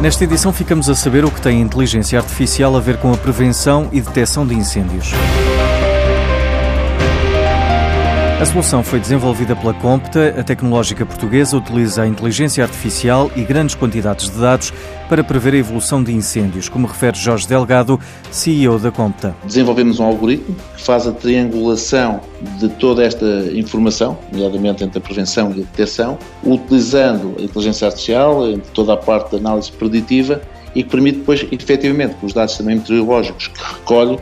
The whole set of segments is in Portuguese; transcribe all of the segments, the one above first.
Nesta edição ficamos a saber o que tem a inteligência artificial a ver com a prevenção e detecção de incêndios. A solução foi desenvolvida pela Compta. A tecnológica portuguesa utiliza a inteligência artificial e grandes quantidades de dados para prever a evolução de incêndios, como refere Jorge Delgado, CEO da Compta. Desenvolvemos um algoritmo que faz a triangulação de toda esta informação, nomeadamente entre a prevenção e a detecção, utilizando a inteligência artificial, toda a parte da análise preditiva e que permite depois, efetivamente, com os dados também meteorológicos que recolhe,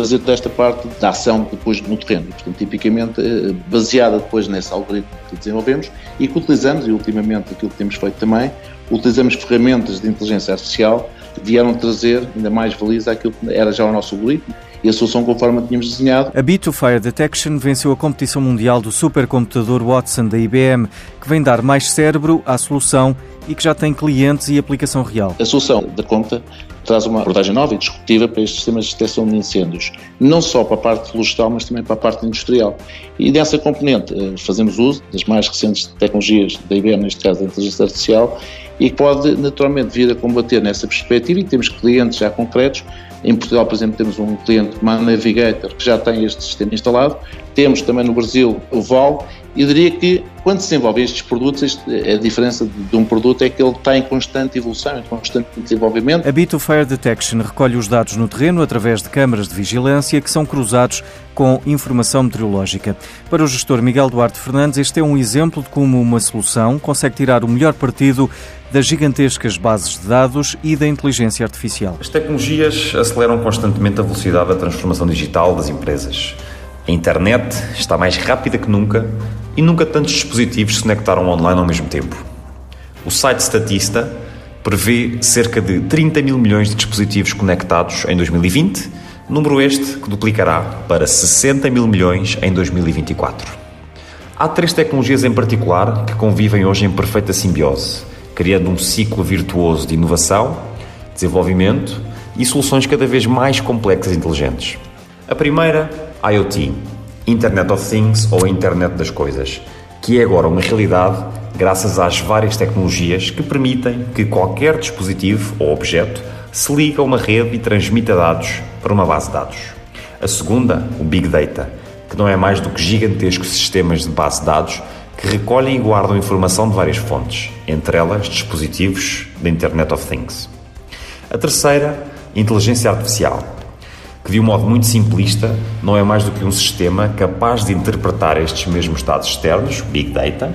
fazer toda esta parte da ação depois no terreno. Portanto, tipicamente eh, baseada depois nesse algoritmo que desenvolvemos e que utilizamos, e ultimamente aquilo que temos feito também, utilizamos ferramentas de inteligência artificial que vieram trazer ainda mais valias àquilo que era já o nosso algoritmo e a solução conforme tínhamos desenhado. A Bit Fire Detection venceu a competição mundial do supercomputador Watson da IBM, que vem dar mais cérebro à solução e que já tem clientes e aplicação real. A solução da conta traz uma abordagem nova e disruptiva para estes sistemas de detecção de incêndios, não só para a parte florestal, mas também para a parte industrial. E dessa componente eh, fazemos uso das mais recentes tecnologias da IBM, neste caso da inteligência artificial, e pode naturalmente vir a combater nessa perspectiva e temos clientes já concretos. Em Portugal, por exemplo, temos um cliente, uma Navigator, que já tem este sistema instalado. Temos também no Brasil o VAL eu diria que quando se desenvolvem estes produtos, a diferença de um produto é que ele está em constante evolução, em constante desenvolvimento. A Bit Fire Detection recolhe os dados no terreno através de câmaras de vigilância que são cruzados com informação meteorológica. Para o gestor Miguel Duarte Fernandes, este é um exemplo de como uma solução consegue tirar o melhor partido das gigantescas bases de dados e da inteligência artificial. As tecnologias aceleram constantemente a velocidade da transformação digital das empresas. A internet está mais rápida que nunca e nunca tantos dispositivos se conectaram online ao mesmo tempo. O site Statista prevê cerca de 30 mil milhões de dispositivos conectados em 2020, número este que duplicará para 60 mil milhões em 2024. Há três tecnologias em particular que convivem hoje em perfeita simbiose, criando um ciclo virtuoso de inovação, desenvolvimento e soluções cada vez mais complexas e inteligentes. A primeira, IoT, Internet of Things ou Internet das Coisas, que é agora uma realidade graças às várias tecnologias que permitem que qualquer dispositivo ou objeto se ligue a uma rede e transmita dados para uma base de dados. A segunda, o Big Data, que não é mais do que gigantescos sistemas de base de dados que recolhem e guardam informação de várias fontes, entre elas dispositivos da Internet of Things. A terceira, inteligência artificial, que de um modo muito simplista não é mais do que um sistema capaz de interpretar estes mesmos dados externos, Big Data,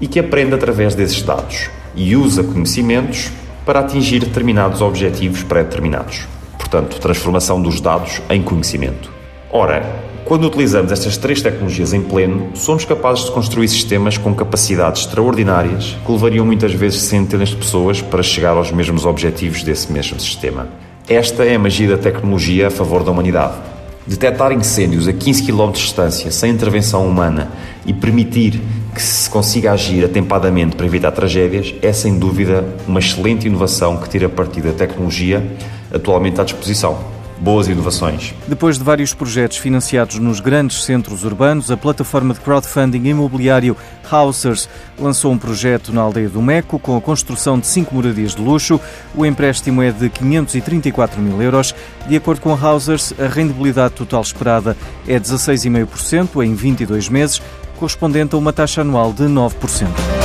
e que aprende através desses dados e usa conhecimentos para atingir determinados objetivos pré-determinados. Portanto, transformação dos dados em conhecimento. Ora, quando utilizamos estas três tecnologias em pleno, somos capazes de construir sistemas com capacidades extraordinárias que levariam muitas vezes centenas de pessoas para chegar aos mesmos objetivos desse mesmo sistema. Esta é a magia da tecnologia a favor da humanidade. Detectar incêndios a 15 km de distância sem intervenção humana e permitir que se consiga agir atempadamente para evitar tragédias é sem dúvida uma excelente inovação que tira partido da tecnologia atualmente à disposição boas inovações. Depois de vários projetos financiados nos grandes centros urbanos, a plataforma de crowdfunding imobiliário Housers lançou um projeto na aldeia do Meco com a construção de cinco moradias de luxo. O empréstimo é de 534 mil euros. De acordo com a Housers, a rendibilidade total esperada é 16,5% em 22 meses, correspondente a uma taxa anual de 9%.